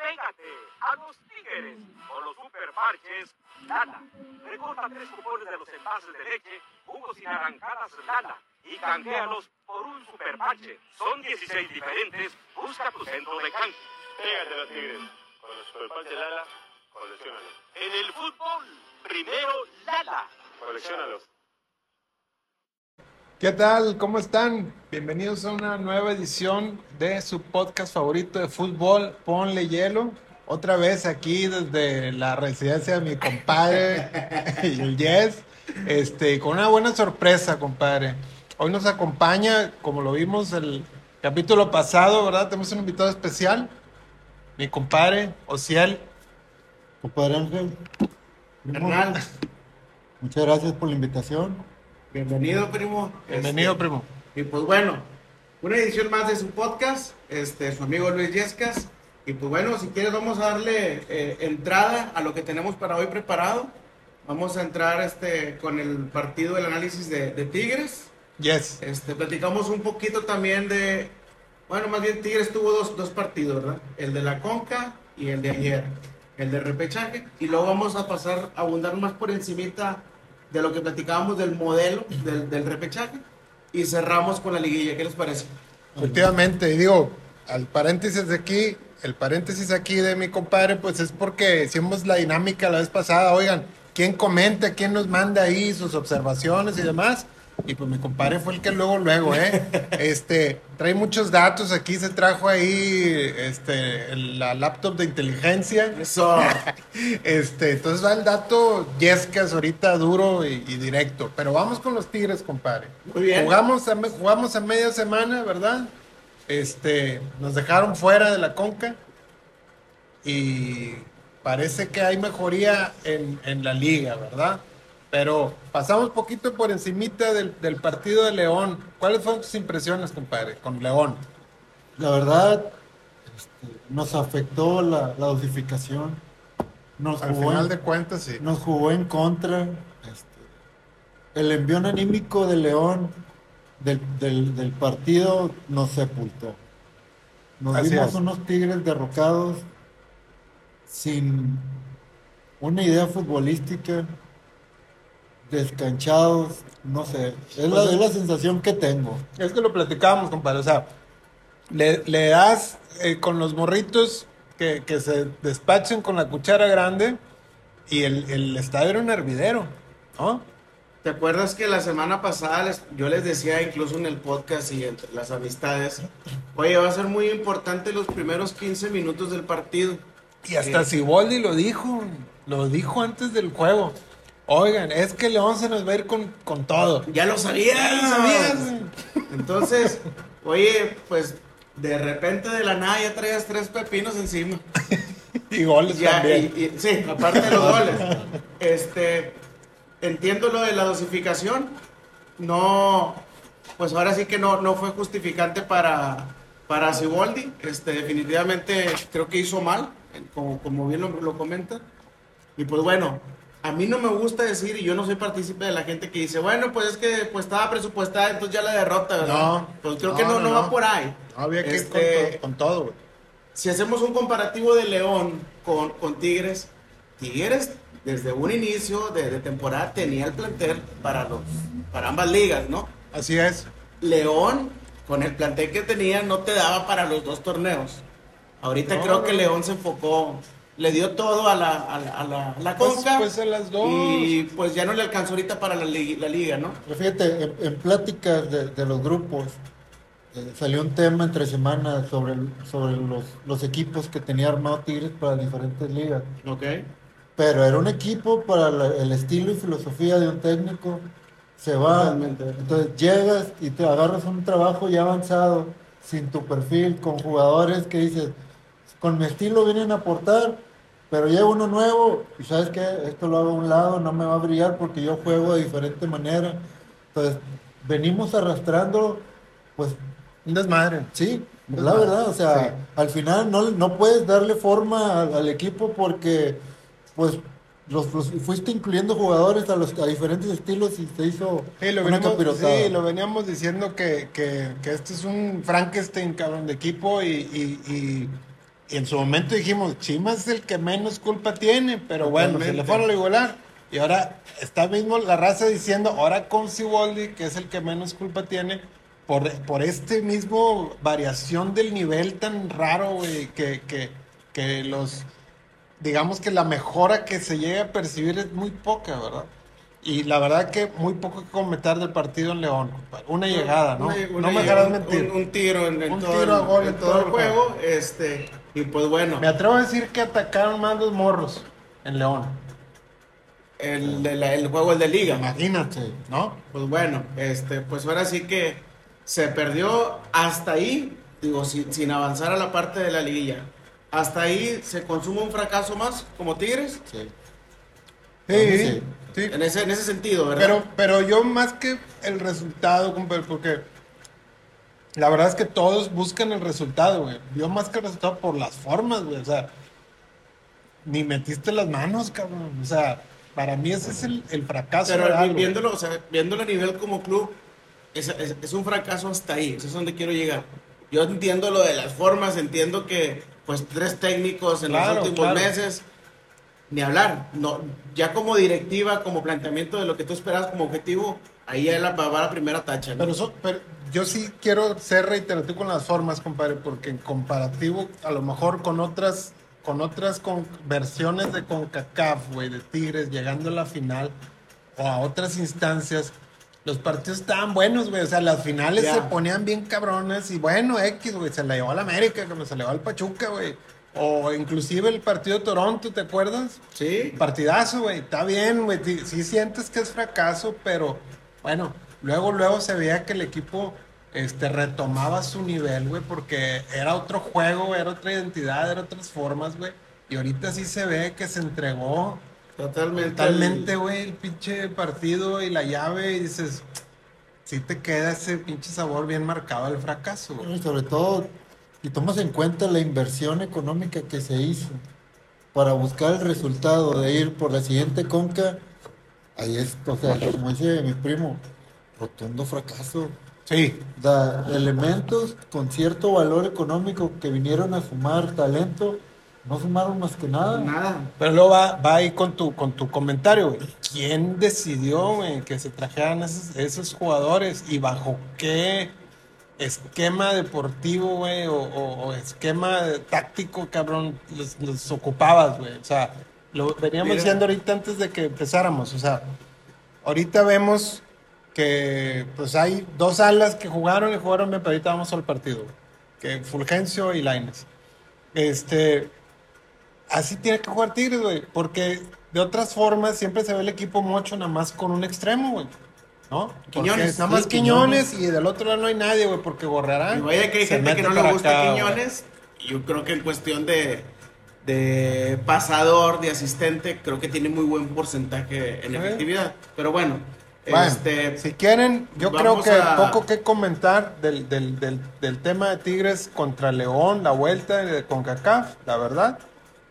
Pégate a los tigres con los super parches Lala. Recorta tres cupones de los envases de leche, jugos y naranjadas Lala y canjealos por un super parche. Son 16 diferentes. Busca tu centro de canje. Pégate a los tigres. Con los superparches Lala, coleccionalos. En el fútbol, primero Lala. Coleccionalos. ¿Qué tal? ¿Cómo están? Bienvenidos a una nueva edición de su podcast favorito de fútbol, Ponle Hielo. Otra vez aquí desde la residencia de mi compadre, el Yes, este, con una buena sorpresa, compadre. Hoy nos acompaña, como lo vimos el capítulo pasado, ¿verdad? Tenemos un invitado especial, mi compadre, Ociel. Compadre Ángel, Hernán, muchas gracias por la invitación. Bienvenido, primo. Bienvenido, Este, primo. Y pues bueno, una edición más de su podcast, este, su amigo Luis Yescas. Y pues bueno, si quieres vamos a darle eh, entrada a lo que tenemos para hoy preparado. Vamos a entrar este, con el partido, el análisis de, de Tigres. Yes. Este, platicamos un poquito también de, bueno, más bien Tigres tuvo dos, dos partidos, ¿verdad? El de la Conca y el de ayer, el de repechaje. Y luego vamos a pasar a abundar más por encimita de lo que platicábamos del modelo del, del repechaje. Y cerramos con la liguilla, ¿qué les parece? Efectivamente, y digo, al paréntesis de aquí, el paréntesis aquí de mi compadre, pues es porque hicimos la dinámica la vez pasada, oigan, ¿quién comenta, quién nos manda ahí sus observaciones y demás? Y pues mi compadre fue el que luego, luego, ¿eh? Este, trae muchos datos, aquí se trajo ahí, este, la laptop de inteligencia. Eso. Este, entonces va el dato Yescas ahorita duro y, y directo. Pero vamos con los Tigres, compadre. Muy bien. Jugamos a, jugamos a media semana, ¿verdad? Este, nos dejaron fuera de la conca. Y parece que hay mejoría en, en la liga, ¿verdad? Pero pasamos poquito por encimita del, del partido de León. ¿Cuáles fueron tus impresiones, compadre, con León? La verdad, este, nos afectó la, la dosificación. Nos Al jugó, final en, de cuentas, sí. nos jugó en contra. este, el envión anímico de León del, del- del partido nos sepultó. Nos Así vimos es. unos tigres derrocados sin una idea futbolística, descanchados, no sé. Es, la, Pues- es la sensación que tengo. Es que lo platicábamos, compadre. O sea, le, le das eh, con los morritos que, que se despachen con la cuchara grande y el, el estadio era un hervidero, ¿no? ¿Te acuerdas que la semana pasada les- yo les decía incluso en el podcast y entre las amistades, oye, va a ser muy importante los primeros 15 minutos del partido? Y hasta Siboldi lo dijo, lo dijo antes del juego. Oigan, es que León se nos va a ir con, con todo. Ya lo sabías. Ya lo sabías. Entonces, oye, pues de repente de la nada ya traías tres pepinos encima. Y goles Ya, también. y- y- sí, aparte de los goles. Este, entiendo lo de la dosificación. No, pues ahora sí que no, no fue justificante para, para Siboldi. Este, definitivamente creo que hizo mal, como, como bien lo, lo comenta. Y pues bueno, a mí no me gusta decir, y yo no soy partícipe de la gente que dice, bueno, pues es que pues estaba presupuestada, entonces ya la derrota, ¿verdad? No, pues creo no, que no, no, va por ahí. Había que ir con Este, to- con todo, güey. si hacemos un comparativo de León con, con Tigres, Tigres desde un inicio de, de temporada tenía el plantel para, los, para ambas ligas, ¿no? Así es. León, con el plantel que tenía, no te daba para los dos torneos. Ahorita No, creo que. León se enfocó, le dio todo a la, a la, a la- a la Pues- Conca. pues a las dos. Y pues ya no le alcanzó ahorita para la, li- la liga, ¿no? Pero fíjate, en, en pláticas de, de los grupos eh, salió un tema entre semanas sobre, el- sobre los, los equipos que tenía armado Tigres para diferentes ligas. Ok. Pero era un equipo para la- el estilo y filosofía de un técnico. Se va, Totalmente. entonces llegas y te agarras un trabajo ya avanzado, sin tu perfil, con jugadores que dices, con mi estilo vienen a aportar, pero llega uno nuevo y sabes que esto lo hago a un lado, no me va a brillar porque yo juego de diferente manera. Entonces, venimos arrastrando, pues Un desmadre. Sí, Pues la verdad, o sea, sí. al final no, no puedes darle forma al, al equipo porque, pues, los, los- fuiste incluyendo jugadores a los a diferentes estilos y se hizo Sí, lo una capirotada. sí, lo veníamos diciendo que, que, que este es un Frankenstein, cabrón, de equipo y, y, y, Y en su momento dijimos, Chivas es el que menos culpa tiene, pero bueno, se le Totalmente. fueron a igualar. Y ahora está mismo la raza diciendo, ahora con Siboldi, que es el que menos culpa tiene, por, por este mismo variación del nivel tan raro, güey, que, que, que los, digamos que la mejora que se llega a percibir es muy poca, ¿verdad? Y la verdad que muy poco que comentar del partido en León. Una llegada, ¿no? Una- una no me dejarás mentir. Un, un tiro en, en Un todo, tiro a gol en en todo todo el el juego. Este, y pues bueno, Me atrevo a decir que atacaron más los morros en León. el, de la- el juego el de liga. Imagínate, ¿no? Pues bueno, este, pues ahora sí que se perdió hasta ahí, digo, sin, sin avanzar a la parte de la liguilla. Hasta ahí se consume un fracaso más como Tigres. Sí. Sí, Sí. sí. En ese, en ese sentido, ¿verdad? Pero, pero yo más que el resultado, porque la verdad es que todos buscan el resultado, güey. Yo más que el resultado por las formas, güey. O sea, ni metiste las manos, cabrón. O sea, para mí ese es el, el fracaso. Pero real, güey. viéndolo, o sea, viéndolo a nivel como club, es, es- es un fracaso hasta ahí, eso es donde quiero llegar. Yo entiendo lo de las formas, entiendo que pues tres técnicos en Claro, los últimos claro. meses, ni hablar, no, ya como directiva, como planteamiento de lo que tú esperabas como objetivo, ahí ya la, va la primera tacha. ¿no? Pero, eso- pero yo sí quiero ser reiterativo con las formas, compadre, porque en comparativo, a lo mejor con otras, con otras con, versiones de CONCACAF, güey, de Tigres, llegando a la final o a otras instancias, los partidos estaban buenos, güey. O sea, las finales se ponían bien cabronas y bueno, X, güey, se la llevó a la América, como se la llevó al Pachuca, güey. O inclusive el partido de Toronto, ¿te acuerdas? sí, Partidazo, güey. Está bien, güey. Sí sientes que es fracaso, pero bueno, luego, luego se veía que el equipo este, retomaba su nivel, güey, porque era otro juego, era otra identidad, eran otras formas, güey. Y ahorita sí se ve que se entregó totalmente. totalmente, güey, el pinche partido y la llave y dices, sí te queda ese pinche sabor bien marcado del fracaso, güey. Y sobre todo, si tomas en cuenta la inversión económica que se hizo para buscar el resultado de ir por la siguiente conca, ahí es, o sea, como dice mi primo, rotundo fracaso. Sí, Da elementos con cierto valor económico que vinieron a sumar talento, no sumaron más que nada. Nada. Pero luego va, va ahí con tu, con tu comentario, güey. ¿Quién decidió, güey, que se trajeran esos, esos jugadores y bajo qué esquema deportivo, güey, o, o- o esquema táctico, cabrón, los, los ocupabas, güey? O sea, lo veníamos Mira. diciendo ahorita antes de que empezáramos, o sea, ahorita vemos que pues hay dos alas que jugaron y jugaron bien, pero ahorita vamos al partido, que Fulgencio y Laines. Este, así tiene que jugar Tigres, güey. Porque de otras formas siempre se ve el equipo mocho nada más con un extremo, güey. ¿No? Quiñones, Nada más sí, Quiñones, y del otro lado no hay nadie, güey, porque Gorrearán. Y vaya que hay gente que no le gusta acá, Quiñones. Yo creo que en cuestión de, de pasador, de asistente, creo que tiene muy buen porcentaje en efectividad. Pero bueno. Bueno, este, si quieren, yo creo que a- poco que comentar del, del, del, del tema de Tigres contra León, la vuelta de CONCACAF, la verdad.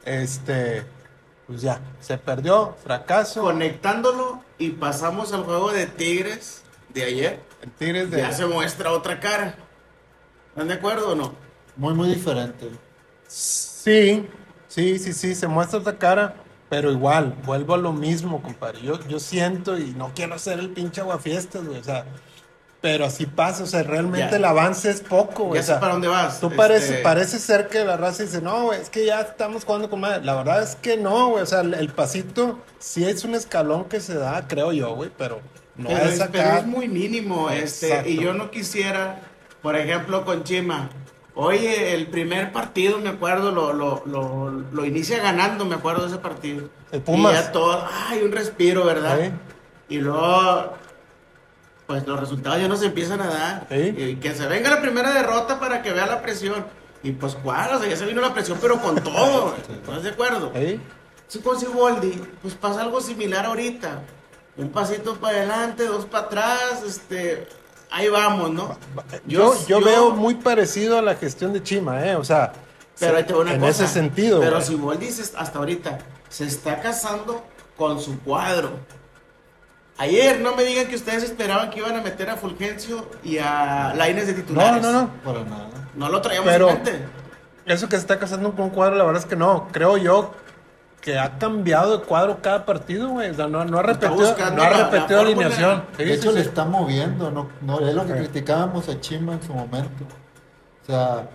Este, pues ya, se perdió, fracaso. conectándolo y pasamos al juego de Tigres de ayer, El Tigres de... ya se muestra otra cara. ¿Están de acuerdo o no? Muy, muy diferente. Sí, sí, sí, sí, se muestra otra cara, pero igual, vuelvo a lo mismo, compadre. Yo, yo siento y no quiero ser el pinche aguafiestas, güey, o sea, pero así pasa, o sea, realmente Ya. el avance es poco, güey. Ya o sé sea, para dónde vas. Tú este, parece, parece ser que la raza dice, no, güey, es que ya estamos jugando con madre. La verdad es que no, güey, o sea, el, el pasito sí es un escalón que se da, creo yo, güey, pero no pero, es acá. pero es muy mínimo, este, y yo no quisiera, por ejemplo, con Chima. Oye, el primer partido, me acuerdo, lo, lo, lo, lo inicia ganando, me acuerdo de ese partido. El Pumas. Y ya todo, ay, un respiro, ¿verdad? Y luego, pues los resultados ya no se empiezan a dar. Y que se venga la primera derrota para que vea la presión. Y pues, ¿cuál? O sea, ya se vino la presión, pero con todo. ¿Estás de acuerdo? ¿Sí? Si con Siboldi, pues pasa algo similar ahorita. Un pasito para adelante, dos para atrás, este, ahí vamos, ¿no? Yo, yo, veo muy parecido a la gestión de Chima, ¿eh? O sea, pero una en cosa, ese sentido. Pero. Siboldi se- hasta ahorita se está casando con su cuadro. Ayer no me digan que ustedes esperaban que iban a meter a Fulgencio y a Laines de No, titulares. no, no. Para nada. No lo traíamos Pero- en mente. eso que se está casando con un cuadro, la verdad es que no. Creo yo que ha cambiado de cuadro cada partido, güey. O sea, no, no ha repetido, buscando no ha la- la repetido fórmula. alineación. Sí, De sí, hecho, le sí. está moviendo, no, no es lo que criticábamos a Chima en su momento. O sea,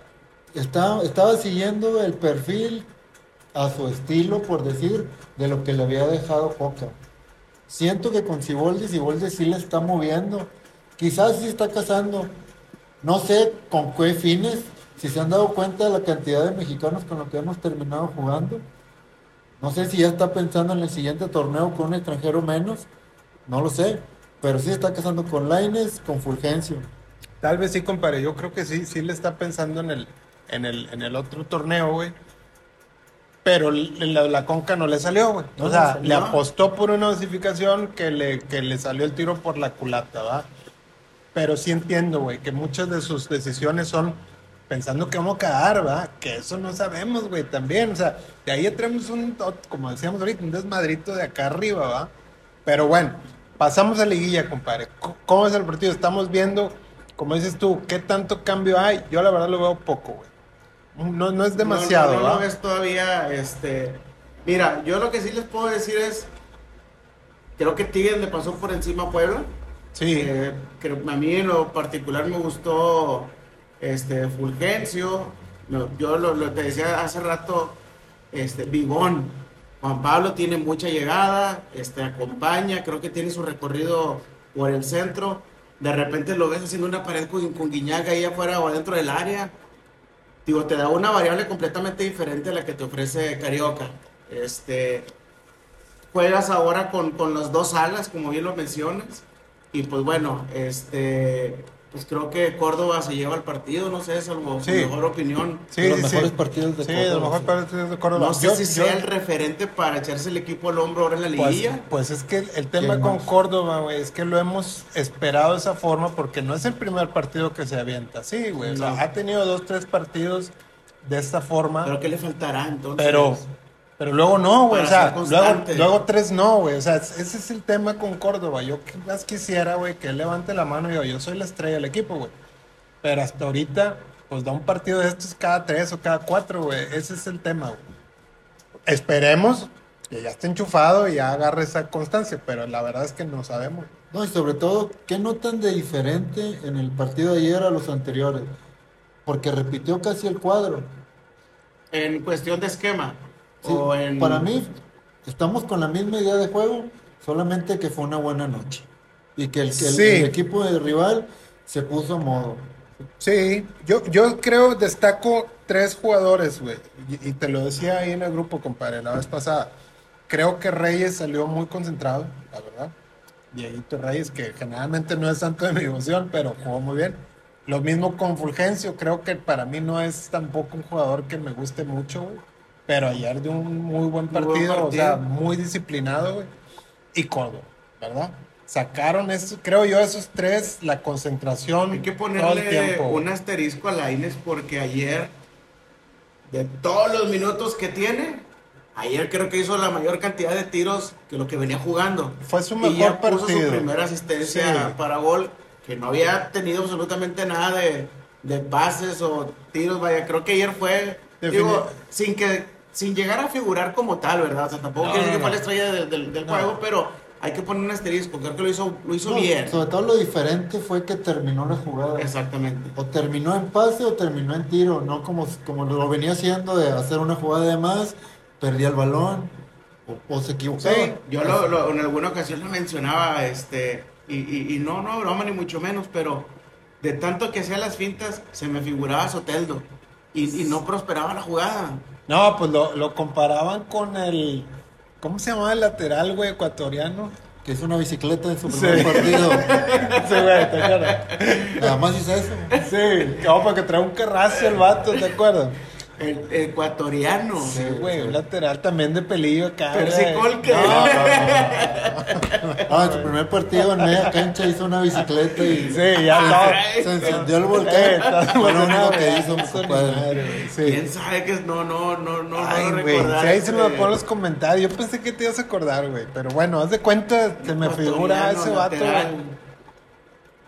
está, estaba siguiendo el perfil a su estilo, por decir, de lo que le había dejado Coca. Siento que con Siboldi, Siboldi sí le está moviendo. Quizás sí está cazando. No sé con qué fines. Si se han dado cuenta de la cantidad de mexicanos con los que hemos terminado jugando. No sé si ya está pensando en el siguiente torneo con un extranjero menos. No lo sé. Pero sí está casando con Laines, con Fulgencio. Tal vez sí, compadre. Yo creo que sí, sí le está pensando en el, en el, en el otro torneo, güey. Pero la, la conca no le salió, güey. No o sea, salió. le apostó por una dosificación que le, que le salió el tiro por la culata, ¿va? Pero sí entiendo, güey, que muchas de sus decisiones son pensando que vamos a cagar, ¿va? Que eso no sabemos, güey, también. O sea, de ahí ya tenemos un, como decíamos ahorita, un desmadrito de acá arriba, ¿va? Pero bueno, pasamos a liguilla, compadre. ¿Cómo es el partido? Estamos viendo, como dices tú, qué tanto cambio hay. Yo la verdad lo veo poco, güey. No, no es demasiado, No, no, no, lo ves todavía, este... Mira, yo lo que sí les puedo decir es... Creo que Tigres le pasó por encima a Puebla. Sí. Eh, creo- a mí en lo particular me gustó este Fulgencio. Yo lo, lo te decía hace rato, este Bigón. Juan Pablo tiene mucha llegada, este acompaña, creo que tiene su recorrido por el centro. De repente lo ves haciendo una pared con, con Guiñaga ahí afuera o adentro del área. Digo, te da una variable completamente diferente a la que te ofrece Carioca. Este, juegas ahora con, con las dos alas, como bien lo mencionas. Y pues bueno, este, pues creo que Córdoba se lleva el partido, no sé, salvo su Sí. mejor opinión. Sí, de los sí, mejores sí. partidos de Sí, de los Córdoba, mejores partidos de Córdoba. No sé Yo- si yo- sea el referente para echarse el equipo al hombro ahora en la Pues, liguilla. pues es que el, tema ¿Quién con más? Córdoba, güey, es que lo hemos esperado de esa forma porque no es el primer partido que se avienta. Sí, güey. O sea, ha tenido dos, tres partidos de esta forma. Pero ¿qué le faltará entonces? Pero, pero luego no, güey. O sea, luego, luego tres no, güey. O sea, ese es el tema con Córdoba. Yo más quisiera, güey, que él levante la mano y diga, yo soy la estrella del equipo, güey. Pero hasta ahorita, pues da un partido de estos cada tres o cada cuatro, güey. Ese es el tema, güey. Esperemos que ya esté enchufado y ya agarre esa constancia, pero la verdad es que no sabemos. No, y sobre todo, ¿qué notan de diferente en el partido de ayer a los anteriores? Porque repitió casi el cuadro. En cuestión de esquema. Sí, o en... Para mí, estamos con la misma idea de juego, solamente que fue una buena noche. Y que el, que el- Sí. el equipo de rival se puso a modo. Sí, yo, yo creo, destaco tres jugadores, güey. Y, y te lo decía ahí en el grupo, compadre, la vez pasada. Creo que Reyes salió muy concentrado, la verdad. Dieguito Reyes, que generalmente no es santo de mi devoción, pero jugó muy bien. Lo mismo con Fulgencio, creo que para mí no es tampoco un jugador que me guste mucho, güey. Pero ayer dio un muy buen Muy buen partido, o sea, partido. muy disciplinado, güey. Y Córdoba, ¿verdad? Sacaron, eso, creo yo, esos tres, la concentración Hay que ponerle un asterisco a Laines porque ayer, de todos los minutos que tiene, ayer creo que hizo la mayor cantidad de tiros que lo que venía jugando. Fue su y mejor ya puso partido. su primera asistencia Sí. para gol, que no había tenido absolutamente nada de, de pases o tiros. Vaya, creo que ayer fue, digo, sin que sin llegar a figurar como tal, ¿verdad? O sea, tampoco No, quiere decir no, que fue la estrella del, del- del No. juego, pero hay que poner un asterisco. Creo que lo hizo, lo hizo No, bien. Sobre todo lo diferente fue que terminó la jugada. Exactamente. O terminó en pase o terminó en tiro, no como, como lo venía haciendo de hacer una jugada de más, perdía el balón o, o se equivocaba. Sí, Yo lo, lo- en alguna ocasión lo mencionaba, este, y, y- y no, no broma ni mucho menos, pero de tanto que hacía las fintas, se me figuraba Soteldo. Y, y no prosperaba la jugada. No, pues lo, lo comparaban con el. ¿Cómo se llamaba el lateral, güey, ecuatoriano? Que hizo una bicicleta en su Sí. primer partido. Sí, güey, ¿te acuerdas? Nada más hizo eso. Sí, no, porque trae un carrazo el vato, ¿te acuerdas? El ecuatoriano. Sí, güey, un lateral también de pelillo acá. Percy. Colque. No, no, no. Ah, en su primer partido en media cancha hizo una bicicleta y Sí, ya se encendió el volcán. Fue lo que hizo. ¿Quién sabe que es? No, no, no, no, Ay, no güey, si ahí se me ponen los comentarios. Yo pensé que te ibas a acordar, güey. Pero bueno, haz de cuenta, se me figura ese vato.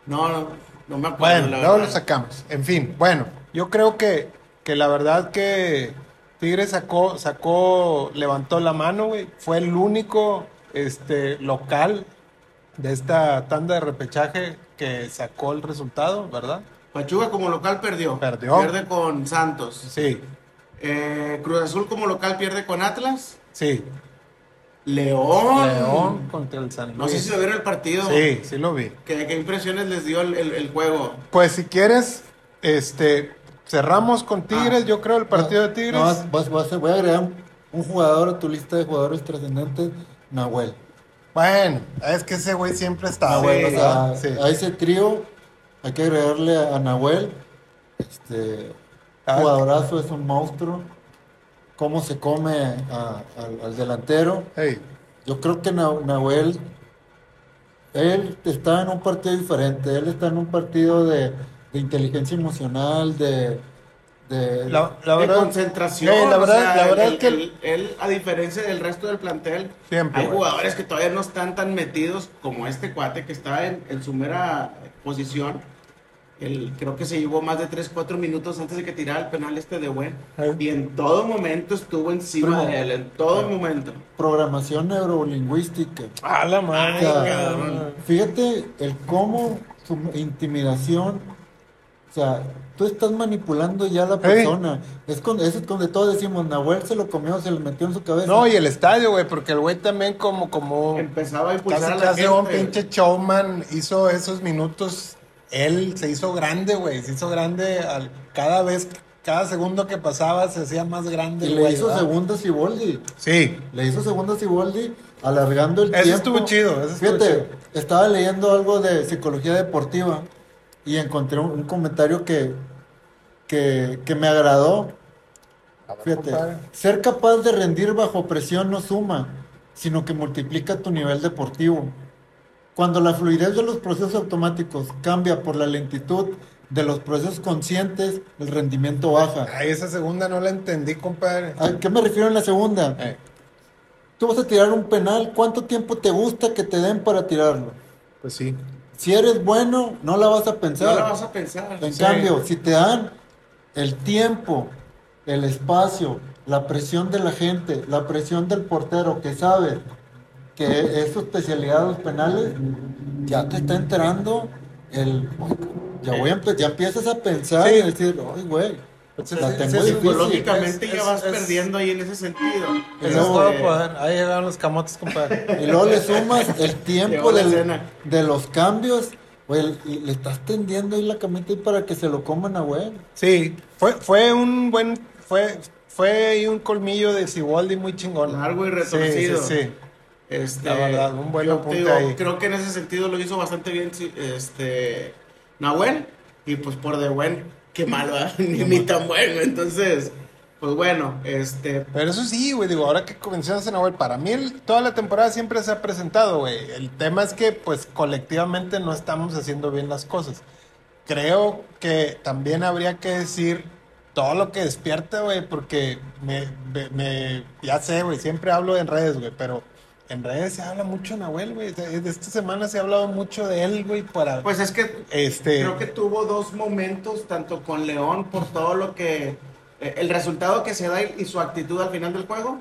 No, no, no me acuerdo. Bueno, la luego lo sacamos. En fin, bueno, yo creo que, que la verdad que Tigres sacó, sacó, levantó la mano, güey. Fue el único este, local de esta tanda de repechaje que sacó el resultado, ¿verdad? Pachuca como local perdió. Perdió. Pierde con Santos. Sí, Eh, Cruz Azul como local pierde con Atlas. sí. León. León contra el San Luis. No sé si lo vieron el partido. Sí, sí lo vi. ¿Qué, qué impresiones les dio el, el- el juego? Pues si quieres, este, cerramos con Tigres, yo creo, el partido de Tigres. No, vas- vas voy a agregar un, un jugador a tu lista de jugadores trascendentes, Nahuel. Bueno, es que ese güey siempre está, Nahuel, güey. o sea, Sí. a ese trío hay que agregarle a Nahuel. Este Ah. jugadorazo es un monstruo. Cómo se come a- al, delantero. Yo creo que Na- Nahuel, él está en un partido diferente. Él está en un partido de, de inteligencia emocional, de, de la, la de verdad, concentración. Ey, la o verdad, sea, la verdad él, que él- él, a diferencia del resto del plantel, Siempre, hay jugadores que todavía no están tan metidos como este cuate que está en, en su mera posición. Él creo que se llevó más de 3, 4 minutos antes de que tirara el penal este de buen. Eh. Y en todo momento estuvo encima Primo. de él, en todo momento. programación neurolingüística. a la O madre. sea, cabrón. fíjate el cómo su intimidación, o sea, tú estás manipulando ya a la persona. Es con, eso es donde todos decimos, Nahuel se lo comió, se lo metió en su cabeza. No, y el estadio, güey, porque el güey también como, como Empezaba a impulsar casi a la casi un gente. pinche showman hizo esos minutos. Él se hizo grande, güey, se hizo grande al, cada vez, cada segundo que pasaba se hacía más grande. y le güey, hizo ¿verdad? segundas y Boldi. Sí, Le hizo segundas y Boldi, alargando el Eso tiempo. estuvo chido, eso estuvo Fíjate, chido. estaba leyendo algo de psicología deportiva y encontré un, un comentario que, que, que me agradó. Fíjate, compadre. ser capaz de rendir bajo presión no suma, sino que multiplica tu nivel deportivo. Cuando la fluidez de los procesos automáticos cambia por la lentitud de los procesos conscientes, el rendimiento baja. Ay, esa segunda no la entendí, compadre. ¿A qué me refiero en la segunda? Eh, Tú vas a tirar un penal, ¿cuánto tiempo te gusta que te den para tirarlo? pues sí. Si eres bueno, no la vas a pensar. No la vas a pensar. En Sí. cambio, si te dan el tiempo, el espacio, la presión de la gente, la presión del portero que sabe que es su especialidad los penales, ya te está entrando el... Ya, voy a ya empiezas a pensar Sí. y decir, ay, güey, Pues la tengo es. Psicológicamente Es- ya vas es- perdiendo ahí en ese sentido. Ese es luego, todo Este, poder. Ahí llegaron los camotes, compadre. Y luego le sumas el tiempo del- de los cambios, güey, y le estás tendiendo ahí la camita ahí para que se lo coman a güey. Sí, fue, fue un buen, fue, fue ahí un colmillo de Siboldi muy chingón. Largo y Sí, retorcido. Sí, sí. Este, La verdad, un buen apunte digo, ahí. Creo que en ese sentido lo hizo bastante bien sí, este, Nahuel. Y pues por de buen, qué malo, ¿eh? ni, ni tan bueno. Entonces, pues bueno, este, Pero eso sí, güey, digo, ahora que mencionas a Nahuel, para mí el- toda la temporada siempre se ha presentado, güey. El tema es que, pues, colectivamente no estamos haciendo bien las cosas. Creo que también habría que decir todo lo que despierta, güey, porque me, me, me- ya sé, güey, siempre hablo en redes, güey, pero en redes se habla mucho de Nahuel, güey. De esta semana se ha hablado mucho de él, güey, para... pues es que este... creo que tuvo dos momentos, tanto con León, por todo lo que, eh, el resultado que se da y, su actitud al final del juego,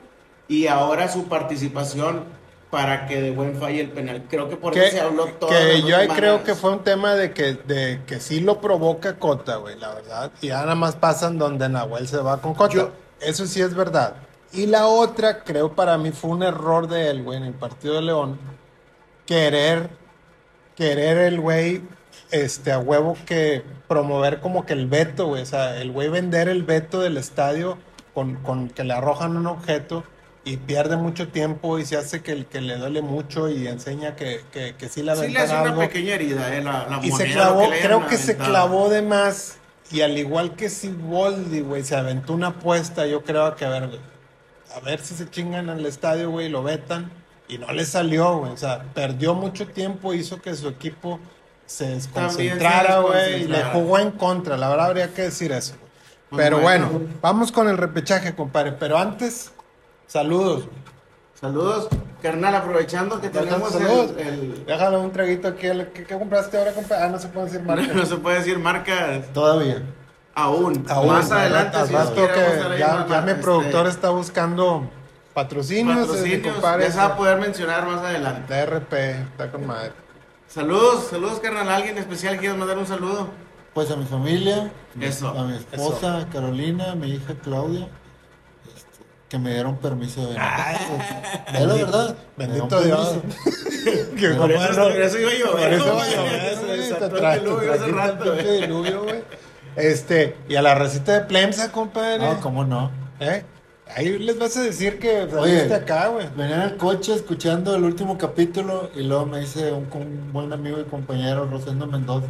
y ahora su participación para que de buen falle el penal. Creo que por que, eso se habló todo. que yo ahí creo que fue un tema de que, de que sí lo provoca Cota, güey, la verdad. Y nada más pasan donde Nahuel se va con Cota. Yo- Eso sí es verdad. Y la otra, creo para mí fue un error de él, güey, en el partido de León. Querer, querer el güey, este, a huevo que promover como que el veto, güey. O sea, el güey vender el veto del estadio con, con que le arrojan un objeto y pierde mucho tiempo y se hace que, el que le duele mucho y enseña que, que, que sí le Sí le hace una algo. pequeña herida, eh, la, la Y se clavó, hayan creo que se clavó de más. Y al igual que si Boldi, güey, se aventó una apuesta, yo creo que a ver, güey, a ver si se chingan al estadio, güey, lo vetan. Y no le salió, güey. O sea, perdió mucho tiempo, hizo que su equipo se desconcentrara, güey, y le jugó en contra. La verdad habría que decir eso. Pues Pero bueno. bueno, vamos con el repechaje, compadre. Pero antes, saludos. Saludos, carnal, aprovechando que tenemos el, el- Déjalo un traguito aquí. ¿Qué, qué compraste ahora, compadre? Ah, no se puede decir marca. no se puede decir marca. Todavía. Aún. Aún, más adelante, si que ya, mi este, productor está buscando patrocinios, eh, patrocinios, va a poder mencionar más adelante. La RP, está con madre. Saludos, saludos, carnal. ¿Alguien especial quieres mandar un saludo? Pues a mi familia, Eso. a mi esposa Carolina, a mi hija Claudia, este, que me dieron permiso de venir. es la verdad. Bendito Dios. Que Por eso- no- por eso iba a llover, Por eso iba a llover, te el diluvio güey. Este, y a la recita de Plemsa, compadre. No, cómo no. ¿Eh? Ahí les vas a decir que Oye. saliste acá, güey. Venía en el coche escuchando el último capítulo y luego me dice un, un buen amigo y compañero, Rosendo Mendoza.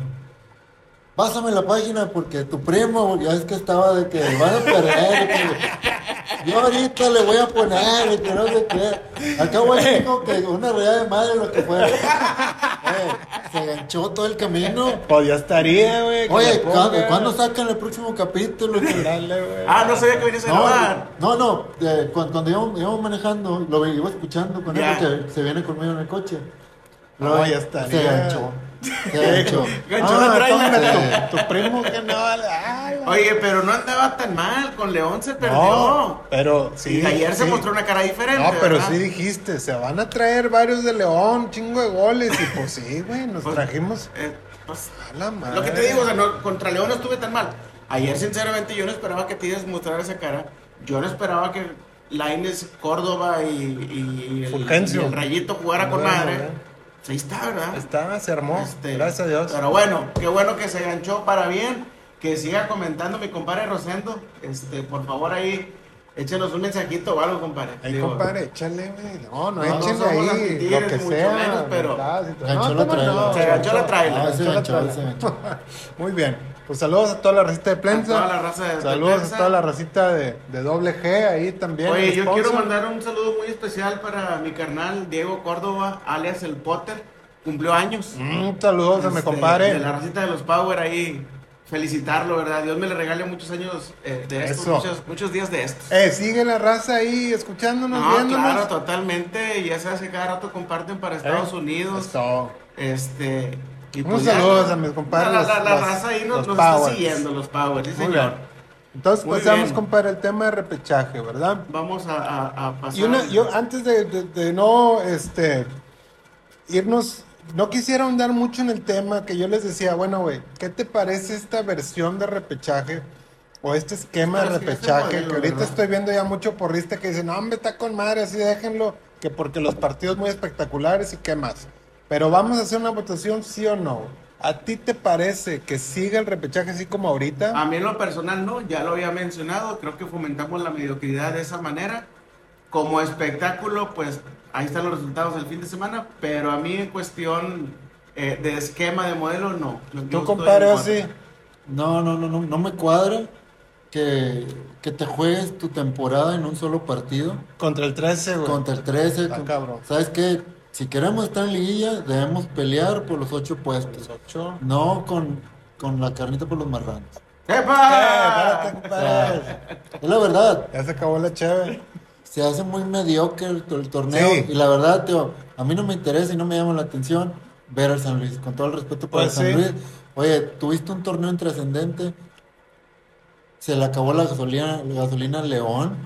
Pásame la página porque tu primo, ya es que estaba de que van a perder. y que yo ahorita le voy a poner y que no sé qué. Acabo de dijo que una realidad de madre lo que fue. Oye, se ganchó todo el camino. Pues ya estaría, güey. que Oye, ¿cuándo, ponga. ¿cuándo sacan el próximo capítulo? Que- Dale, güey. Ah, no sabía que venías a No, grabar. no, no, eh, cuando, cuando íbamos, íbamos manejando, lo iba escuchando con él porque se viene conmigo en el coche. No, Luego ya estaría. Se ganchó. Se la trailer. tómale, tu, tu primo que no vale. Ah, la- Oye, pero no andaba tan mal. Con León se perdió. no, pero sí. y ayer se sí. mostró una cara diferente. No, pero ¿verdad? sí dijiste, se van a traer varios de León, chingo de goles. Y pues sí, güey, nos Pues, trajimos eh, pues, a la madre. Lo que te digo, o sea, no- contra León no estuve tan mal. Ayer, sinceramente, yo no esperaba que Tigres mostrara esa cara. Yo no esperaba que Laines, Córdoba y, y el, y el Rayito jugara con madre. Ahí está, ¿verdad? Está, se armó. Este, Gracias a Dios. Pero bueno, qué bueno que se ganchó para bien. Que siga comentando mi compadre Rosendo. Este, por favor, ahí échenos un mensajito o algo, compadre. Ahí, Digo, compadre, échale, güey. No, no, No, no échenle somos ahí lo que mucho sea. menos, pero ganchó no, la ¿cómo trailer. no? Se ganchó la trailer. Se la ganchó, trailer. se ganchó. Muy bien. Pues saludos a toda la racita de prensa. A toda la raza de- de Saludos prensa. a toda la racita de, de doble G ahí también. Oye, yo quiero mandar un saludo muy especial para mi carnal Diego Córdoba, alias el Potter. Cumplió años. Mm, saludos a mi Este, compadre. De la racita de los Power ahí. Felicitarlo, ¿verdad? Dios me le regale muchos años eh, de estos, Eso. muchos, muchos días de estos. Eh, sigue la raza ahí escuchándonos, No, viéndonos. claro, totalmente. Y ya sabes que cada rato comparten para Estados Eh, Unidos. Eso. Este. y Unos saludos ¿no? a mis compadres, La, la- la raza ahí nos, nos está Powers. siguiendo, los Power, sí, señor. bien. Entonces Muy pasamos, bien. compadre, el tema de repechaje, ¿verdad? Vamos a, a- a pasar. Y una, yo antes de, de- de no este irnos, no quisiera ahondar mucho en el tema que yo les decía, bueno, güey, ¿qué te parece esta versión de repechaje o este esquema de repechaje? modelo, que ahorita ¿verdad? estoy viendo ya mucho porrista que dicen, no, hombre, está con madre, así déjenlo, que porque los partidos muy espectaculares y qué más. Pero vamos a hacer una votación, sí o no. ¿A ti te parece que siga el repechaje así como ahorita? A mí en lo personal no, ya lo había mencionado, creo que fomentamos la mediocridad de esa manera. Como espectáculo, pues ahí están los resultados del fin de semana, pero a mí en cuestión eh, de esquema, de modelo, no. Yo- yo ¿Tú, estoy compadre, así? No, no, no, no, no me cuadra que, que te juegues tu temporada en un solo partido Contra el 13, güey. contra el 13. Está con- cabrón. ¿Sabes qué? Si queremos estar en liguilla, debemos pelear por los ocho puestos. Ocho. No con, con la carnita por los marranos. ¡Epa! Eh, espérate, compadre. Es la verdad, Ya se acabó la chévere. Se hace muy mediocre el, el torneo. Sí. Y la verdad, tío, a mí no me interesa y no me llama la atención ver al San Luis. Con todo el respeto para Pues el San sí. Luis. Oye, tuviste un torneo intrascendente. Se le acabó la gasolina, la gasolina León.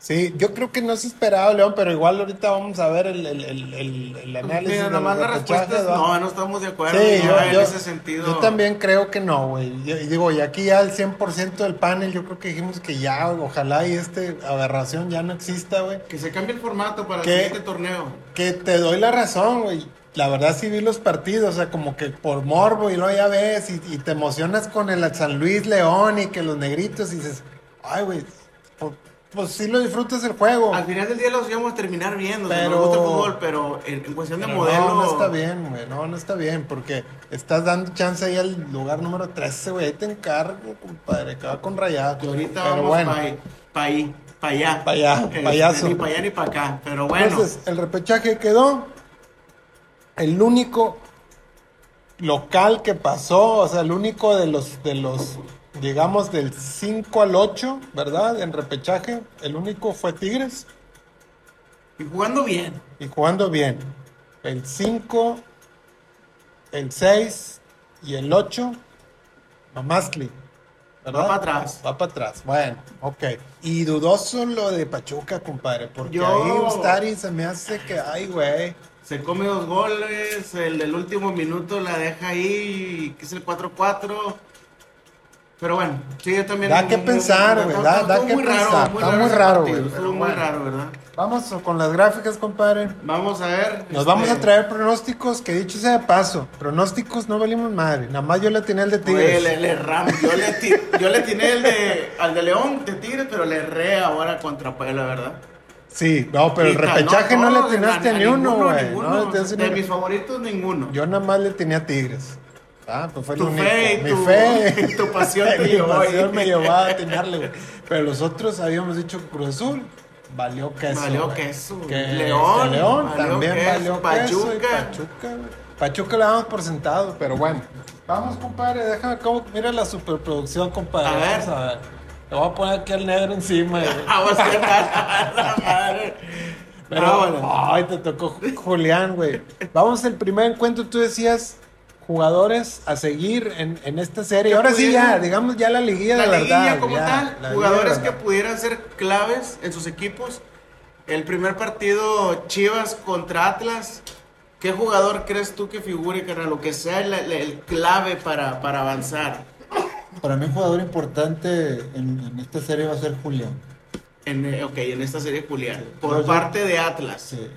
Sí, yo creo que no se esperaba, León, pero igual ahorita vamos a ver el, el, el, el, análisis. Mira, del nomás la repechaje, respuesta es ¿va? no, no estamos de acuerdo Sí, yo, en yo- ese sentido. yo también creo que no, güey. Y digo, y aquí ya el 100% del panel, yo creo que dijimos que ya, ojalá y este aberración ya no exista, güey. Que se cambie el formato para ¿Qué? el siguiente torneo. Que te doy la razón, güey. La verdad sí vi los partidos, o sea, como que por morbo y luego ya ves y, y te emocionas con el San Luis León y que los negritos y dices, ay, güey, pues, sí lo disfrutas el juego. Al final del día los íbamos a terminar viendo, Pero- nos gusta el fútbol, pero en, en cuestión de modelo... No, no está bien, güey. No, no está bien. Porque estás dando chance ahí al lugar número 13, güey. Ahí te encargo, compadre. Va con rayado. Que ahorita Pero vamos bueno. para ahí, para allá. Pa' allá, Este, payaso. Ni para allá ni para acá, pero bueno. Entonces, el repechaje quedó. El único local que pasó, o sea, el único de los, de los, digamos, del 5 al 8, ¿verdad? En repechaje, el único fue Tigres. y jugando bien. y jugando bien. El 5, el 6 y el 8, Mamastli. ¿verdad? Va para atrás. Va para atrás. Bueno, ok. Y dudoso lo de Pachuca, compadre, porque Yo- ahí Ustari se me hace que, ay, güey. Se come dos goles, el del último minuto la deja ahí, que es el 4-4. Pero bueno, sí, yo también. Da que pensar, güey, da- que muy raro, pensar, está muy raro, güey, Estuvo muy raro, ¿verdad? Vamos con las gráficas, compadre. Vamos a ver. Nos este, vamos a traer pronósticos, que dicho sea de paso, pronósticos no valimos madre. Nada más yo le tenía el de Oye, Tigres. le, le erramos. Yo le, ti- yo le tiné el de, al de León, de Tigres, pero le erré ahora contra Puebla, ¿verdad? Sí, no, pero el repechaje no, le atinaste a- a ni uno, ninguno, güey. No de ni mis favoritos, ninguno. Yo nada más le tenía a Tigres. Ah, pues fue Tu único. fe y Mi tu- fe. tu pasión te Mi llevó ahí. pasión me llevó a atinarle, güey. Pero los otros habíamos dicho Cruz Azul. Valió queso. Valió queso. Que- León, que León valió también queso. valió queso. Pachuca. y Pachuca. Pachuca le damos por sentado, pero bueno. Vamos, compadre, déjame cómo. Mira la superproducción, compadre. A ver. Vamos a ver. Le voy a poner aquí al negro encima. Vamos a madre. Pero, Vámonos. ay, te tocó Julián, güey. Vamos al primer encuentro, tú decías jugadores a seguir en, en esta serie. Ahora sí ya, pudieran- digamos ya la liguilla la de liguilla verdad. como ya, tal, la liguilla jugadores que pudieran ser claves en sus equipos. El primer partido Chivas contra Atlas. ¿Qué jugador crees tú que figure, carnal? Lo que sea el, el- el clave para, para avanzar Para mí un jugador importante en, en esta serie va a ser Julián. en, eh, ok, en esta serie Julián. Por Yo- yo- parte de Atlas. Sí.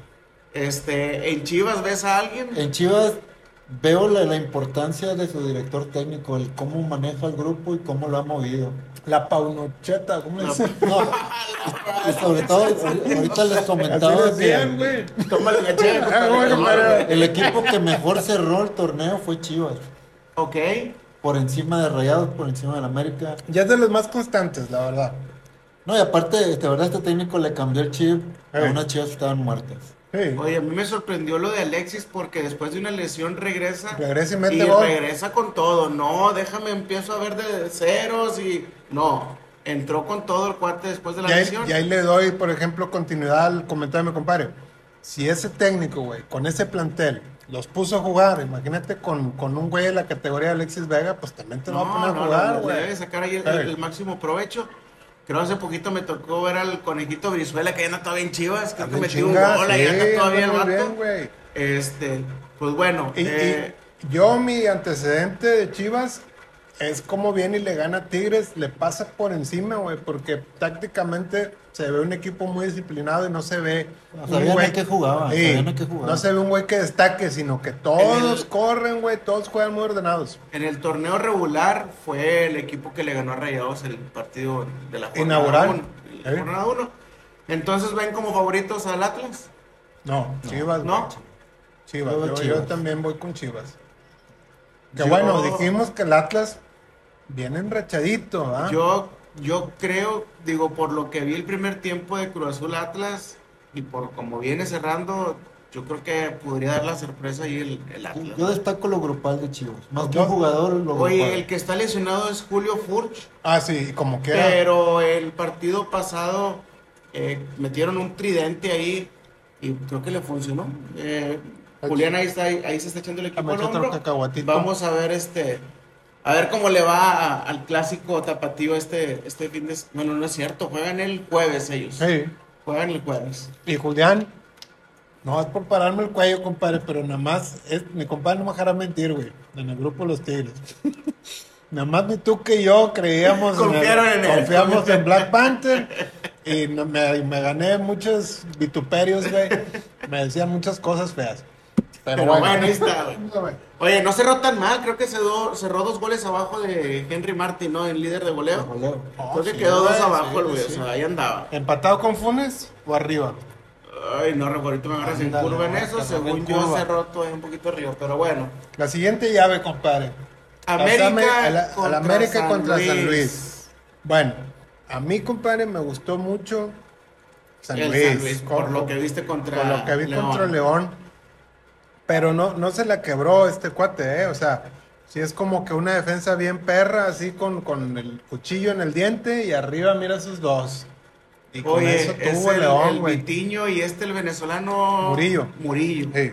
Este, ¿En Chivas ves a alguien? En Chivas veo la, la importancia de su director técnico, el cómo maneja el grupo y cómo lo ha movido. La paunocheta, ¿cómo le dicen? No, y sobre todo, ahor- ahorita les comentaba decían, que Ah, el equipo que mejor cerró el torneo fue Chivas. Ok. Por encima de Rayados, por encima del América. Ya es de los más constantes, la verdad. No, y aparte, de verdad, este técnico le cambió el chip a Ey. unas chivas que estaban muertas. Sí. Oye, a mí me sorprendió lo de Alexis porque después de una lesión regresa. Regresa y mete y gol. regresa con todo. No, déjame, empiezo a ver de ceros y. No, entró con todo el cuate después de la Y ahí, lesión. y ahí le doy, por ejemplo, continuidad al comentario de mi compadre. Si ese técnico, güey, con ese plantel, los puso a jugar, imagínate con, con un güey de la categoría de Alexis Vega, pues también te lo va a No, poner a no, jugar, no, güey. debe sacar ahí el máximo provecho. Creo hace poquito me tocó ver al conejito Brizuela que ya anda todavía en Chivas. Creo que metió un gol, sí, anda todavía el vato. bien. Este, pues bueno. Y, y eh, yo, mi antecedente de Chivas es como viene y le gana a Tigres, le pasa por encima, güey, porque tácticamente se ve un equipo muy disciplinado y no se ve. un güey- a qué jugaban, Sí, sabían a qué jugaban. No se ve un güey que destaque, sino que todos el- corren, güey, todos juegan muy ordenados. En el torneo regular fue el equipo que le ganó a Rayados el partido de la jornada Inaugural. uno, la ¿Eh? jornada uno. Entonces ven como favoritos al Atlas. No, Chivas, ¿No? güey. Chivas, Yo Chivas. también voy con Chivas. Que Yo- bueno, dijimos que el Atlas viene enrachadito, ¿ah? Yo, yo creo, digo, por lo que vi el primer tiempo de Cruz Azul Atlas y por como viene cerrando, yo creo que podría dar la sorpresa ahí el, el Atlas. Yo destaco lo grupal de Chivas. Más que un jugador, lo Oye, grupal. el que está lesionado es Julio Furch, Ah, sí, y como que pero el partido pasado eh, metieron un tridente ahí y creo que le funcionó. Eh, Julián ahí está, ahí, ahí se está echando el equipo al hombro. Vamos a ver este, a ver cómo le va a- al clásico tapatío este, este fin de, bueno no es cierto, juegan el jueves ellos, Sí. juegan el jueves. Y Julián, no es por pararme el cuello, compadre, pero nada más, es, mi compadre no me dejará mentir, güey, en el grupo Los Tigres. nada más ni tú que yo creíamos Confiaron en él. confiamos en Black Panther y me gané muchos vituperios, güey. Me decían muchas cosas feas. Pero, Pero bueno, bueno, ahí está. Oye, no cerró tan mal, creo que cerró, cerró dos goles abajo de Henry Martin, ¿no? El líder de goleo. Goleo. Creo que sí, quedó dos abajo sí, el güey, sí. o sea, ahí andaba. ¿Empatado con Funes o arriba? Ay, no, ahorita me agarras en curva en eso, según yo cerró todavía un poquito arriba, pero bueno. La siguiente llave, compadre. América Pásame a la- a la contra América San contra San Luis. Bueno, a mí, compadre, me gustó mucho San El Luis. San Luis, por lo que viste contra Por lo que vi León. contra León. Pero no, no se la quebró este cuate, ¿eh? O sea, sí es como que una defensa bien perra, así con, con el cuchillo en el diente y arriba mira esos dos. Y con Oye, eso es tuvo el, León, el. Vitiño y este el venezolano... Murillo. Murillo. Sí.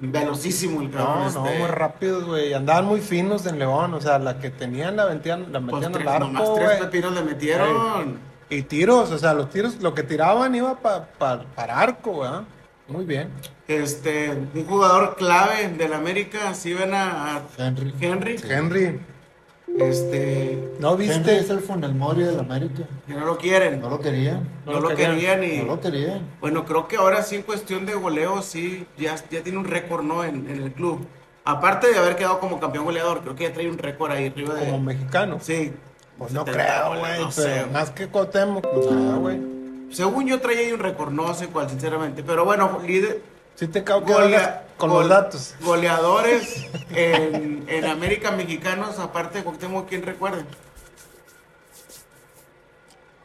velocísimo el cabrón. No, no, este, muy rápidos, güey. Andaban muy finos en León. O sea, la que tenían la metían, la pues, metían tres- al nomás arco, tres güey. pepinos le metieron. Y tiros, o sea, los tiros, lo que tiraban iba pa- pa- para arco, güey. Muy bien. Este, un jugador clave del América, si ven a, a Henry. Henry, Henry, este, ¿no Henry viste? es el Funel Mori del América. que no lo quieren, No lo querían. no, no lo lo querían y, No lo querían. bueno, creo que ahora sí en cuestión de goleo, sí, ya, ya tiene un récord, ¿no? En, en el club. Aparte de haber quedado como campeón goleador, creo que ya trae un récord ahí arriba de... Como mexicano. Sí. Pues no 70 creo, güey. no sé. más que Cuauhtémoc, no creo, güey. Según yo traía ahí un récord, no sé cuál, sinceramente. Pero bueno, líder, Sí te golea- con los datos. Goleadores en, en América mexicanos, aparte de Cuauhtémoc, ¿quién recuerda?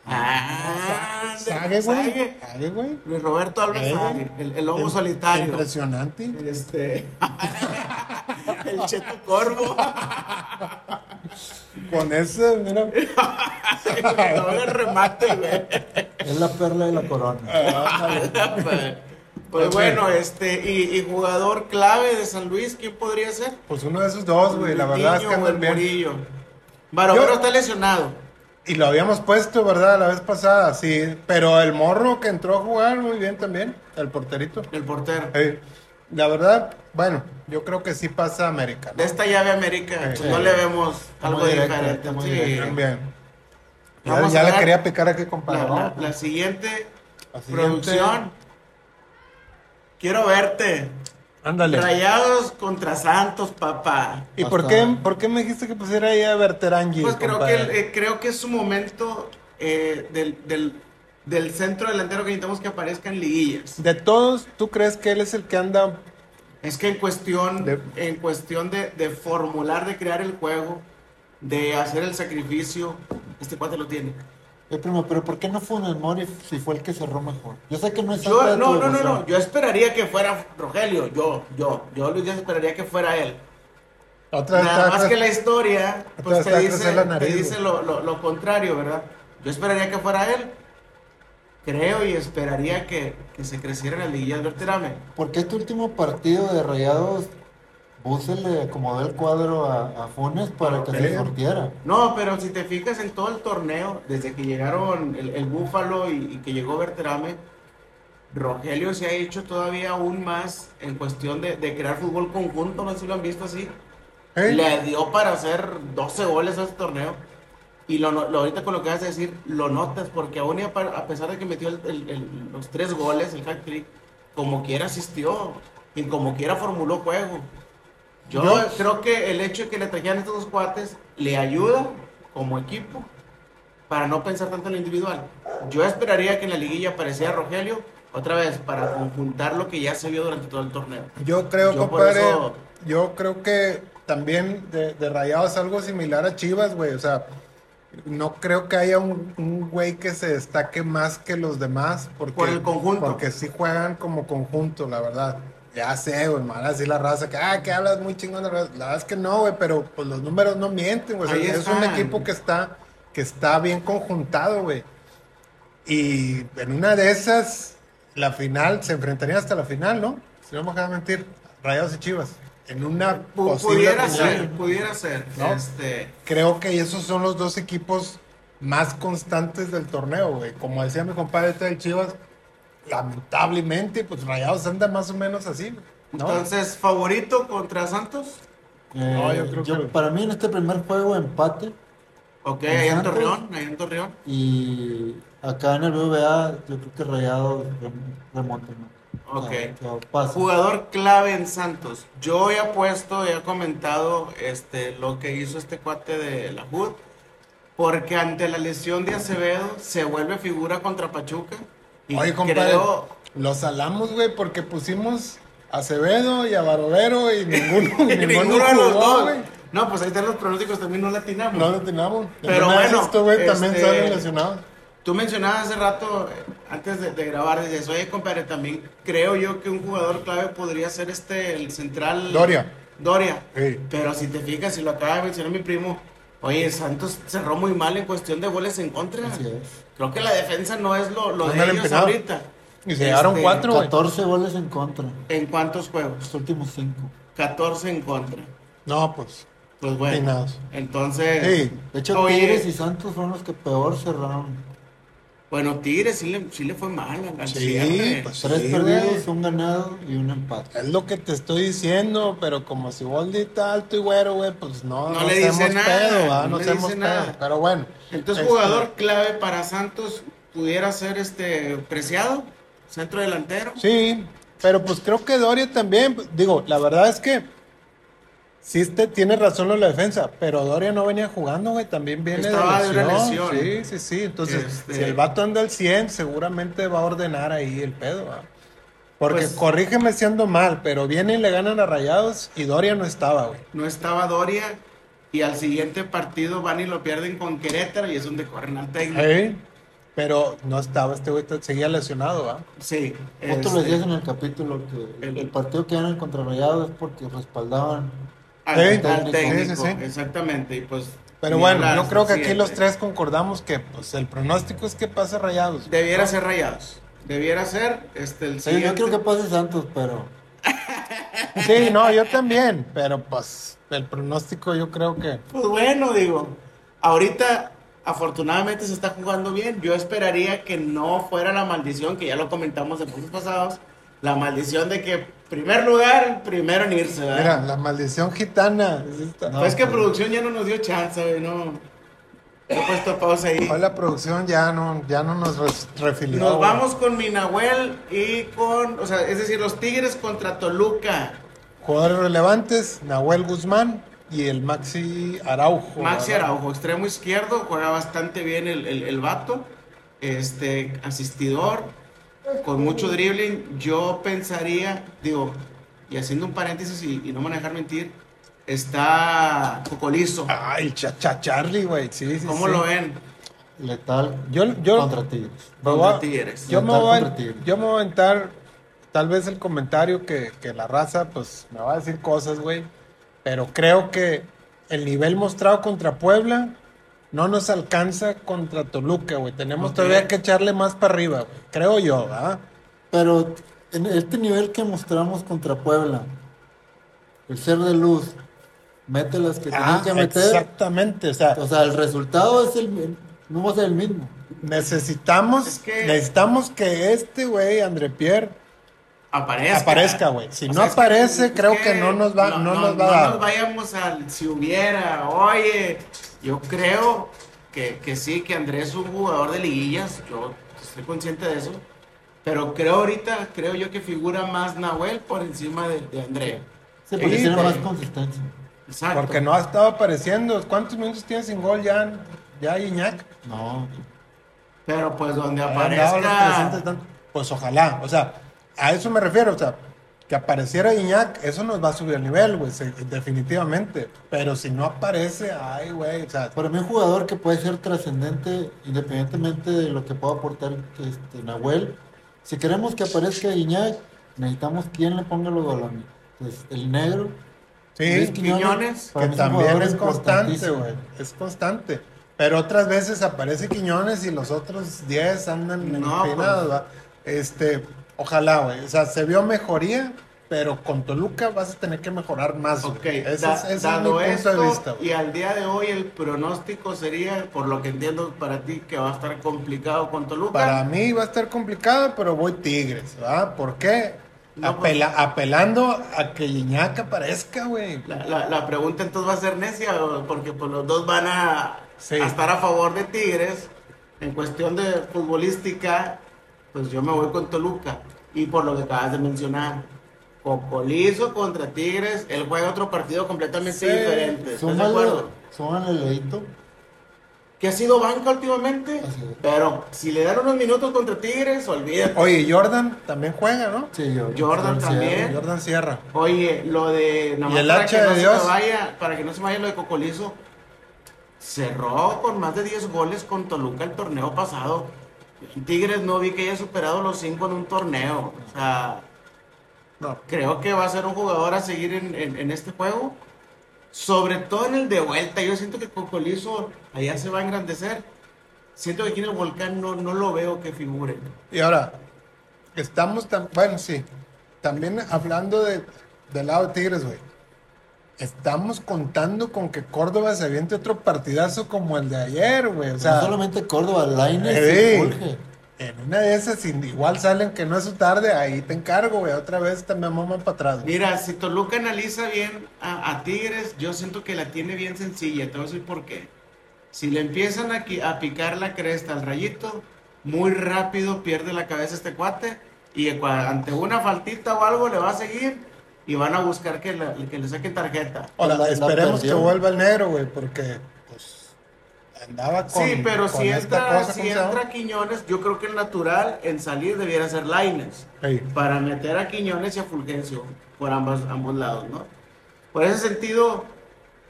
Ah, Sague, güey. Sague. Güey. Luis Roberto Alves Sague, el, el lobo solitario. Impresionante. Este. el Cheto Corvo. Con ese, mira. no el remate, güey. Es la perla de la corona. Pues bueno, este, y, y jugador clave de San Luis, ¿quién podría ser? Pues uno de esos dos, güey. La verdad es que andan bien. Barovero está lesionado. Y lo habíamos puesto, ¿verdad? La vez pasada, sí. Pero el morro que entró a jugar muy bien también, el porterito. El portero. Eh, la verdad, bueno, yo creo que sí pasa a América. ¿no? De esta llave América, Sí. pues no le vemos Está algo muy directo, diferente. muy Sí. Bien. Ya, Vamos ya a le quería picar aquí, compadre. la- la siguiente La siguiente- producción. Quiero verte. Ándale. Rayados contra Santos, papá. ¿Y por qué, por qué me dijiste que pusiera ahí a Berterangi? Pues creo que, compadre? eh, creo que es su momento eh, del, del, del centro delantero que necesitamos que aparezca en liguillas. De todos, ¿tú crees que él es el que anda Es que en cuestión, De- en cuestión de, de formular, de crear el juego, de hacer el sacrificio, este cuate lo tiene. Eh, primo, pero ¿por qué no Funel Mori si fue el que cerró mejor? Yo sé que no es Yo, no, no, no, no, yo esperaría que fuera Rogelio, yo, yo, yo Luis Díaz esperaría que fuera él. otra Nada está- más que la historia pues te dice, la te nariz, dice lo, lo- lo contrario, ¿verdad? Yo esperaría que fuera él. Creo y esperaría que, que se creciera la liguilla del Berterame. Porque este último partido de Rayados, Buse le acomodó el cuadro a, a Funes para que Ok. se sortiera. No, pero si te fijas en todo el torneo, desde que llegaron el, el Búfalo y, y que llegó Berterame, Rogelio se ha hecho todavía aún más en cuestión de, de crear fútbol conjunto, no sé si lo han visto así. ¿Eh? Le dio para hacer 12 goles a este torneo. Y lo, lo- ahorita con lo que vas a decir, lo notas, porque aún a, pesar de que metió el- el- el- los tres goles, el hat trick, como quiera asistió y como quiera formuló juego. Yo, Yo- creo que el hecho de que le trajeran estos dos cuates le ayuda como equipo para no pensar tanto en lo individual. Yo esperaría que en la liguilla apareciera Rogelio otra vez para conjuntar lo que ya se vio durante todo el torneo. Yo creo, Yo compadre, eso- yo creo que también de, de Rayados algo similar a Chivas, güey. O sea, no creo que haya un, un güey que se destaque más que los demás. Porque, Por el conjunto. Porque sí juegan como conjunto, la verdad. Ya sé, güey, mal así la raza, que, ah, que hablas muy chingón de raza. La verdad es que no, güey, pero pues los números no mienten, güey. O sea, Ahí es un equipo que está, que está bien conjuntado, güey. Y en una de esas, la final, se enfrentarían hasta la final, ¿no? Si no me dejan mentir, Rayados y Chivas. En una pudiera final. ser, pudiera ser. ¿No? Este, Creo que esos son los dos equipos más constantes del torneo, güey. Como decía mi compadre este del Chivas, lamentablemente, pues Rayados anda más o menos así. Entonces, favorito contra Santos. Eh, No, yo creo que- Para mí en este primer juego empate Ok, ¿En ahí en? Torreón, ahí en Torreón. y acá en el BBA yo creo que Rayados rem- remonta. ¿no? Ok. O sea, o sea, pasa. Jugador clave en Santos. Yo he puesto, he comentado este, lo que hizo este cuate de la HUD. Porque ante la lesión de Acevedo se vuelve figura contra Pachuca. Y Oye, compadre, creo, los salamos, güey, porque pusimos a Acevedo y a Barovero y ninguno, y ninguno ninguno de los jugó, dos. güey. No, pues ahí están los pronósticos, también no latinamos. No lo teníamos. Pero bueno, Esto, güey, también este- salen lesionados. Tú mencionabas hace rato, eh, antes de, de grabar, dices, oye, compadre, también creo yo que un jugador clave podría ser este, el central... Doria. Doria. Sí. Pero si te fijas, si lo acaba de mencionar mi primo, oye, Santos cerró muy mal en cuestión de goles en contra. Así es. Creo que la defensa no es lo, lo de ellos ahorita. Y se llevaron Este, cuatro, güey. 14 goles en contra. ¿En cuántos juegos? Los últimos 5. 14 en contra. No, pues. Pues bueno. Peinados. Entonces. Sí. De hecho, Oye. Tigres y Santos fueron los que peor cerraron. Bueno, Tigres sí le, sí le fue mal al Sí, cierre. pues Tres sí, perdidos, güey. un ganado y un empate. Es lo que te estoy diciendo, pero como si Boldi está alto y güero, güey, pues no, No no le dice hacemos nada, pedo, ¿va? no No le hacemos dice pedo. nada. Pero bueno. Entonces, este, jugador clave para Santos pudiera ser este Preciado, centro delantero. Sí, pero pues creo que Doria también, digo, la verdad es que sí este, tiene razón en la defensa, pero Doria no venía jugando, güey, también viene Estaba de de una lesión. lesión. Sí, sí, sí, entonces Este- si el vato anda al 100, seguramente va a ordenar ahí el pedo, ¿va? Porque Pues- corrígeme siendo mal, pero vienen y le ganan a Rayados y Doria no estaba, güey. No estaba Doria y al siguiente partido van y lo pierden con Querétaro y es donde corren al técnico. Pero no estaba, este güey seguía lesionado, ¿va? Sí. Vos te lo este, decías en el capítulo que el, el partido que ganan contra Rayados es porque respaldaban. Al, Sí, al sí, técnico, sí, sí. exactamente. Y pues, Pero bueno, yo creo que aquí siguiente. los tres concordamos que pues el pronóstico es que pase Rayados. Debiera ser rayados. Debiera ser este, el Sí, yo siguiente. creo que pase Santos, pero Sí, no, yo también, pero pues el pronóstico yo creo que Pues bueno, digo, ahorita afortunadamente se está jugando bien. Yo esperaría que no fuera la maldición, que ya lo comentamos en puntos pasados, la maldición de que primer lugar, primero en irse, ¿verdad? Mira, la maldición gitana. es esta. No. pues es que pues. producción ya no nos dio chance, güey, no. He puesto pausa ahí. Hoy la producción ya no, ya no nos refilió. Nos güey. vamos con Minahuel y con, o sea, es decir, los Tigres contra Toluca. Jugadores relevantes, Nahuel Guzmán y el Maxi Araujo. Maxi ¿verdad? Araujo, extremo izquierdo, juega bastante bien el, el, el vato. Este, asistidor, con mucho dribbling. Yo pensaría, digo, y haciendo un paréntesis y, y no me van a dejar mentir, está Cocolizo. Ay, cha, cha Charlie, güey. Sí, sí, ¿Cómo sí. lo ven? letal Yo, yo, contra Tigres. Contra Tigres. Yo me, voy Tigres. yo me voy a aventar tal vez el comentario que, que la raza pues me va a decir cosas, güey. Pero creo que el nivel mostrado contra Puebla no nos alcanza contra Toluca, güey. Tenemos todavía que echarle más para arriba, güey. Creo yo, ¿verdad? Pero en este nivel que mostramos contra Puebla, el ser de luz, mete las que Ah, tienen que meter. exactamente. O sea, O sea, el resultado es el, no va a ser el mismo. necesitamos, Es que- necesitamos que este güey, André Pierre, Aparezca. Aparezca, güey. Si O no sea, aparece, es creo que no nos va- no nos va a dar. nos vayamos al si hubiera. Oye, yo creo que, que sí, que Andrés es un jugador de liguillas. Yo estoy consciente de eso. Pero creo ahorita, creo yo que figura más Nahuel por encima de, de André. Sí, porque tiene porque- más consistencia. Exacto. porque no ha estado apareciendo. ¿Cuántos minutos tiene sin gol ya, ya Iñak? No, Pero pues donde Ha andado los 300 y aparezca. Pues ojalá, o sea, a eso me refiero, o sea, que apareciera Iñak, eso nos va a subir el nivel, güey, definitivamente. Pero si no aparece, ay, güey, o sea, para mí un jugador que puede ser trascendente independientemente de lo que pueda aportar este, Nahuel. Si queremos que aparezca Iñak, necesitamos quien le ponga los balones. Entonces, el negro. Luis sí, Quiñones, para que también es constante, güey, es constante. Pero otras veces aparece Quiñones y los otros 10 andan No, empinados, pues. ¿va? Este, ojalá, güey, o sea, se vio mejoría, pero con Toluca vas a tener que mejorar más. Ok, ese, da- es, ese es mi dado punto esto, de vista, güey. y al día de hoy el pronóstico sería, por lo que entiendo para ti, que va a estar complicado con Toluca. Para mí va a estar complicado, pero voy Tigres, ¿verdad? ¿Por qué? No, pues- Apela- apelando a que Iñak aparezca, güey. La, la- la pregunta entonces va a ser necia, porque pues los dos van a, Sí. a estar a favor de Tigres. En cuestión de futbolística, pues yo me voy con Toluca. Y por lo que acabas de mencionar, Cocolizo contra Tigres, él juega otro partido completamente Sí. diferente. ¿Estás de acuerdo? súmale el leíto. Que ha sido banca últimamente, pero si le dan unos minutos contra Tigres, olvídate. Oye, Jordan también juega, ¿no? Sí, yo, Jordan yo- también. Jordan Sierra. Oye, lo de nada ¿Y el para hacha que de no se Dios? me vaya, para que no se vaya lo de Cocolizo, cerró con más de 10 goles con Toluca el torneo pasado. Tigres no vi que haya superado los 5 en un torneo. O sea, No. creo que va a ser un jugador a seguir en, en- en este juego. Sobre todo en el de vuelta. Yo siento que Cocolizo allá se va a engrandecer. Siento que aquí en el volcán no, no lo veo que figure. Y ahora, estamos tan, bueno, sí, también hablando de, del lado de Tigres, güey. Estamos contando con que Córdoba se aviente otro partidazo como el de ayer, güey. O sea, no solamente Córdoba, Lainez eh, y Jorge. en una de esas, igual salen que no es su tarde, ahí te encargo, güey. Otra vez también maman para atrás. güey. Mira, si Toluca analiza bien a, a Tigres, yo siento que la tiene bien sencilla. Te voy a decir por qué. Si le empiezan a, a picar la cresta al rayito, muy rápido pierde la cabeza este cuate. Y ante una faltita o algo le va a seguir y van a buscar que, la- que le saquen tarjeta. Ahora, La- la esperemos que perdió. vuelva el negro, güey, porque pues andaba con. sí, pero con si esta entra, cosa, si entra Quiñones, yo creo que el natural en salir debiera ser Laines. Ey. para meter a Quiñones y a Fulgencio por ambos, ambos lados, ¿no? Por ese sentido,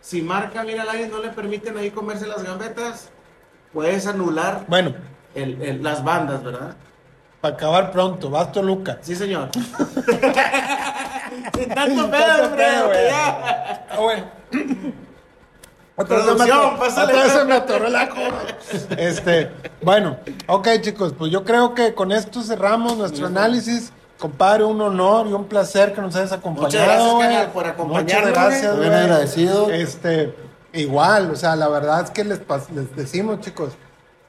si marca bien al aire no le permiten ahí comerse las gambetas, puedes anular Bueno, el- el- las bandas, ¿verdad? Para acabar pronto, vas Toluca. Sí, señor. Sin tanto pedo, pedo, Fredo, güey. ya. Ah, bueno. Otra vez, se me Producción, atoró, pásale. otra vez se me atoró la cola. Este, bueno, ok chicos, pues yo creo que con esto cerramos nuestro análisis. Compadre, un honor y un placer que nos hayas acompañado. Muchas gracias, por acompañarnos, Muchas gracias. Bien agradecido. Este, igual, o sea, la verdad es que les, les decimos, chicos,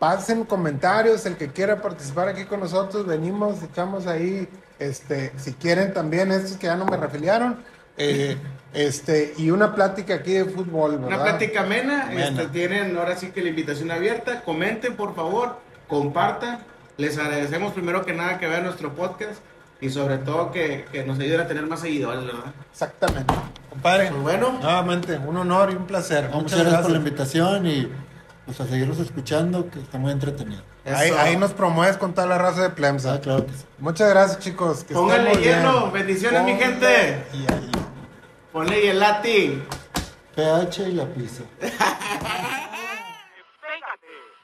pasen comentarios, el que quiera participar aquí con nosotros, venimos, echamos ahí, este, si quieren también estos que ya no me refiliaron, eh, este, y una plática aquí de fútbol, ¿verdad? Una plática amena, este, tienen ahora sí que la invitación abierta, comenten por favor, compartan, les agradecemos primero que nada que vean nuestro podcast y sobre todo que, que nos ayuden a tener más seguidores, ¿verdad? Exactamente. Compadre, Pues bueno. nuevamente, un honor y un placer. Muchas gracias por la invitación y pues a seguirlos escuchando, que está muy entretenido. Ahí, ahí nos promueves con toda la raza de Plemsa. Ah, claro que sí. Muchas gracias, chicos. que Pónganle hielo, bendiciones, mi gente. Y ahí. Ponle hielati. PH y la pizza. Pégate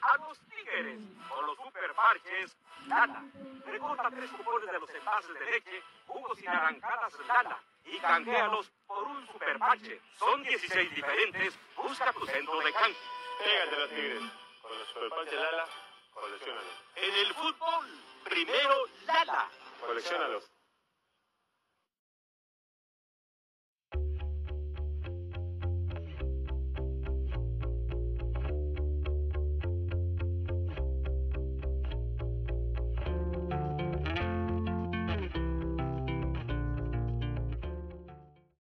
a los tigres con los superparches Lala. Recorta tres cupones de los envases de leche, jugos y naranjadas Lala y canjealos por un superparche. Son 16 diferentes. Busca tu centro de canje. Pégate a los tigres. Con los superpanches Lala, coleccionalos. En el fútbol, primero Lala. Coleccionalos.